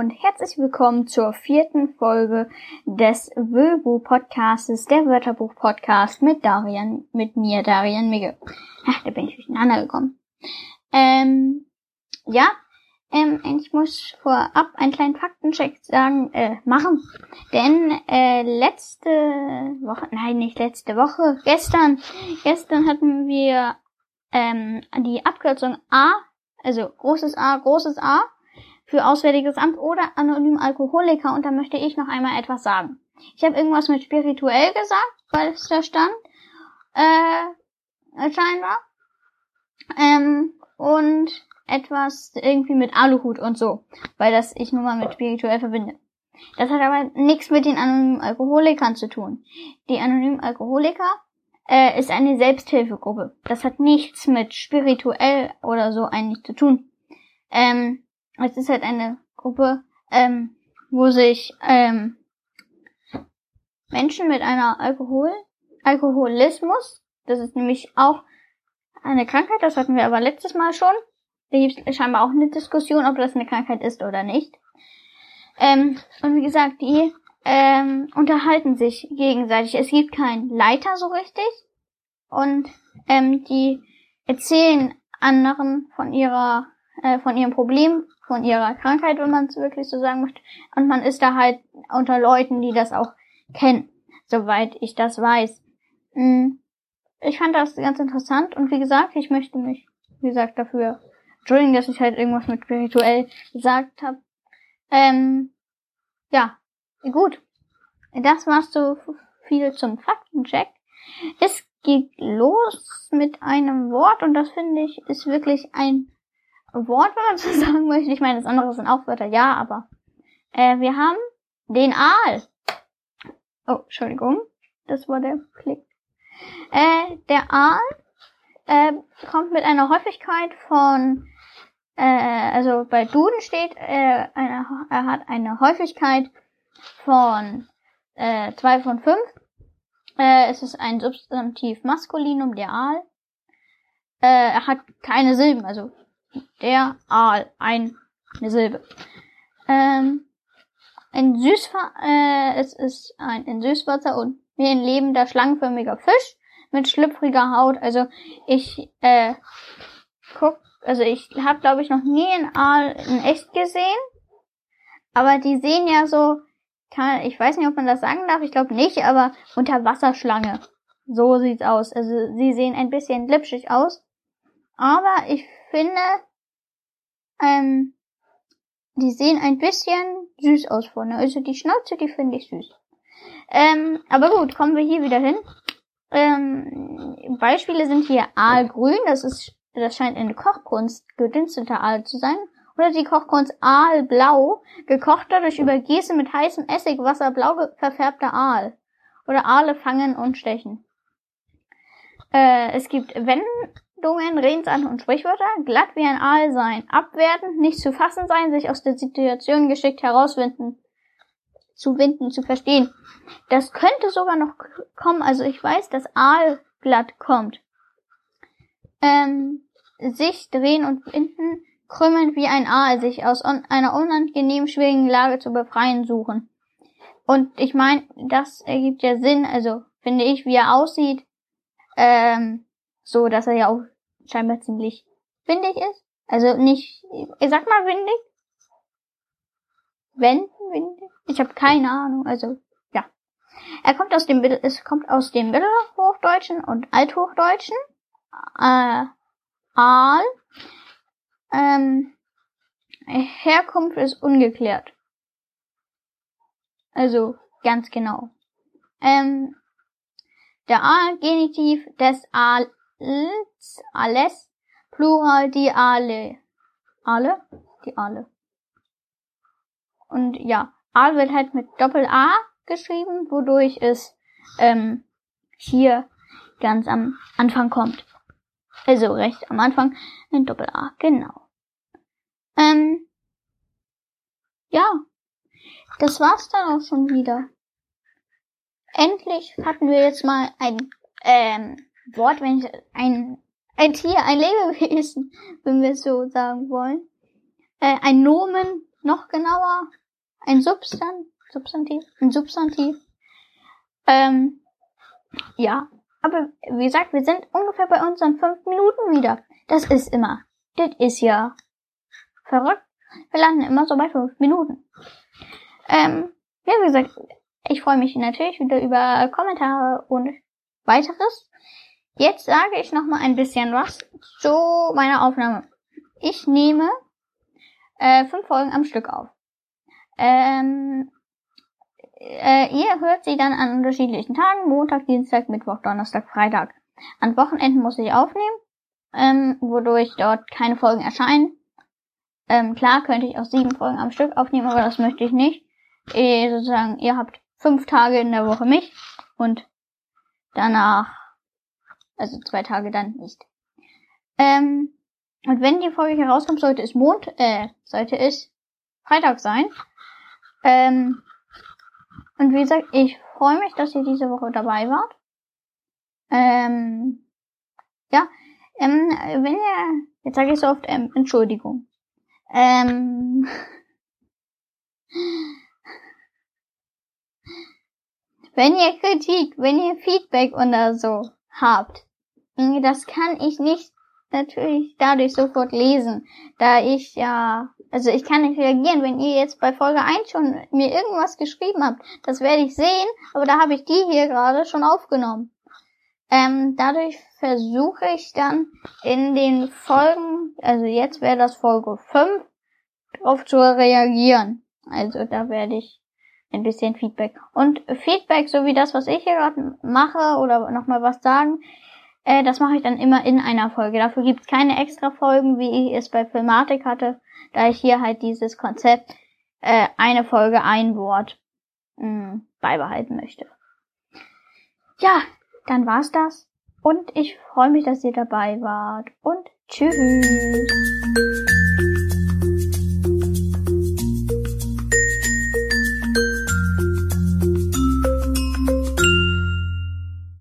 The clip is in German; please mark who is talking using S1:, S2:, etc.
S1: und herzlich willkommen zur vierten Folge des Wölbu Podcastes, der Wörterbuch Podcast mit Darian, mit mir, Darian Migge. Ach, da bin ich durcheinander gekommen. Ähm, ja, ähm, ich muss vorab einen kleinen Faktencheck sagen, äh, machen. Denn äh, letzte Woche, nein, nicht letzte Woche, gestern, gestern hatten wir ähm, die Abkürzung A, also großes A, großes A für Auswärtiges Amt oder anonym Alkoholiker und da möchte ich noch einmal etwas sagen. Ich habe irgendwas mit spirituell gesagt, weil es da stand, äh, scheinbar. Ähm, und etwas irgendwie mit Aluhut und so, weil das ich nun mal mit spirituell verbinde. Das hat aber nichts mit den anonymen Alkoholikern zu tun. Die anonymen Alkoholiker äh, ist eine Selbsthilfegruppe. Das hat nichts mit spirituell oder so eigentlich zu tun. Ähm, es ist halt eine Gruppe, ähm, wo sich ähm, Menschen mit einer Alkohol, Alkoholismus, das ist nämlich auch eine Krankheit, das hatten wir aber letztes Mal schon. Da gibt es scheinbar auch eine Diskussion, ob das eine Krankheit ist oder nicht. Ähm, und wie gesagt, die ähm, unterhalten sich gegenseitig. Es gibt keinen Leiter so richtig. Und ähm, die erzählen anderen von ihrer, äh, von ihrem Problem, von ihrer Krankheit, wenn man es wirklich so sagen möchte. Und man ist da halt unter Leuten, die das auch kennen, soweit ich das weiß. Hm. Ich fand das ganz interessant und wie gesagt, ich möchte mich, wie gesagt, dafür entschuldigen, dass ich halt irgendwas mit spirituell gesagt habe. Ähm, ja, gut. Das war's so viel zum Faktencheck. Es geht los mit einem Wort und das finde ich ist wirklich ein Wort, wenn man so sagen möchte. Ich meine, das andere sind auch Wörter, ja, aber äh, wir haben den Aal. Oh, Entschuldigung, das war der Klick. Äh, der Aal äh, kommt mit einer Häufigkeit von, äh, also bei Duden steht, äh, eine, er hat eine Häufigkeit von äh, 2 von 5. Äh, es ist ein Substantiv Maskulinum, der Aal. Äh, er hat keine Silben, also der Aal, ein, eine Silbe. Ähm, ein Süßwasser, äh, es ist ein in Süßwasser und wie ein lebender schlangenförmiger Fisch mit schlüpfriger Haut. Also ich äh, guck, also ich habe glaube ich noch nie einen Aal in echt gesehen, aber die sehen ja so kann, ich weiß nicht, ob man das sagen darf, ich glaube nicht, aber Unterwasserschlange. So sieht's aus. Also sie sehen ein bisschen glitschig aus. Aber ich finde, ähm, die sehen ein bisschen süß aus vorne. Also die Schnauze, die finde ich süß. Ähm, aber gut, kommen wir hier wieder hin. Ähm, Beispiele sind hier Aalgrün, das ist, das scheint eine Kochkunst gedünsteter Aal zu sein oder die Kochkunst Aalblau, gekochter durch Übergießen mit heißem Essigwasser blau verfärbter Aal. Oder Aale fangen und stechen. Äh, es gibt Wendungen, Redensarten und Sprichwörter. Glatt wie ein Aal sein, abwertend, nicht zu fassen sein, sich aus der Situation geschickt herauswinden, zu winden, zu verstehen. Das könnte sogar noch kommen, also ich weiß, dass Aal glatt kommt. Ähm, sich drehen und winden, krümmend wie ein Aal sich aus un einer unangenehm schwierigen Lage zu befreien suchen. Und ich meine, das ergibt ja Sinn, also finde ich, wie er aussieht, ähm, so, dass er ja auch scheinbar ziemlich windig ist. Also nicht, ich sag mal windig. Wenn windig? Ich habe keine Ahnung, also ja. Er kommt aus dem es kommt aus dem Mittelhochdeutschen und Althochdeutschen. Äh, Aal ähm, Herkunft ist ungeklärt. Also ganz genau. Ähm, der A-Genitiv des Als, alles, Plural die Ale. Ale? Die Ale. Und ja, A wird halt mit Doppel-A geschrieben, wodurch es ähm, hier ganz am Anfang kommt. Also recht am Anfang ein Doppel-A, genau. Ähm, ja, das war's dann auch schon wieder. Endlich hatten wir jetzt mal ein ähm, Wort, wenn ich ein ein Tier, ein Lebewesen, wenn wir es so sagen wollen. Äh, ein Nomen noch genauer, ein Substan Substantiv, ein Substantiv. Ähm, ja, aber wie gesagt, wir sind ungefähr bei unseren fünf Minuten wieder. Das ist immer, das ist ja verrückt. Wir landen immer so bei fünf Minuten. Ähm, ja, wie gesagt, ich freue mich natürlich wieder über Kommentare und weiteres. Jetzt sage ich noch mal ein bisschen was zu meiner Aufnahme. Ich nehme äh, fünf Folgen am Stück auf. Ähm, äh, ihr hört sie dann an unterschiedlichen Tagen, Montag, Dienstag, Mittwoch, Donnerstag, Freitag. An Wochenenden muss ich aufnehmen, ähm, wodurch dort keine Folgen erscheinen. Ähm, klar könnte ich auch sieben Folgen am Stück aufnehmen, aber das möchte ich nicht. Äh, sozusagen, ihr habt fünf Tage in der Woche mich und danach, also zwei Tage dann nicht. Ähm, und wenn die Folge herauskommt, sollte es Mond, äh, sollte es Freitag sein. Ähm, und wie gesagt, ich freue mich, dass ihr diese Woche dabei wart. Ähm, ja, ähm, wenn ihr, jetzt sage ich so oft, ähm, Entschuldigung. Ähm, wenn ihr Kritik, wenn ihr Feedback oder so habt, das kann ich nicht natürlich dadurch sofort lesen, da ich ja, also ich kann nicht reagieren, wenn ihr jetzt bei Folge 1 schon mir irgendwas geschrieben habt, das werde ich sehen, aber da habe ich die hier gerade schon aufgenommen. Ähm, dadurch versuche ich dann in den Folgen, also jetzt wäre das Folge 5, darauf zu reagieren. Also da werde ich ein bisschen Feedback. Und Feedback, so wie das, was ich hier gerade mache, oder nochmal was sagen, äh, das mache ich dann immer in einer Folge. Dafür gibt es keine extra Folgen, wie ich es bei Filmatik hatte, da ich hier halt dieses Konzept äh, eine Folge, ein Wort mh, hm, beibehalten möchte. Ja, dann war's das. Und ich freue mich, dass ihr dabei wart. Und tschüss.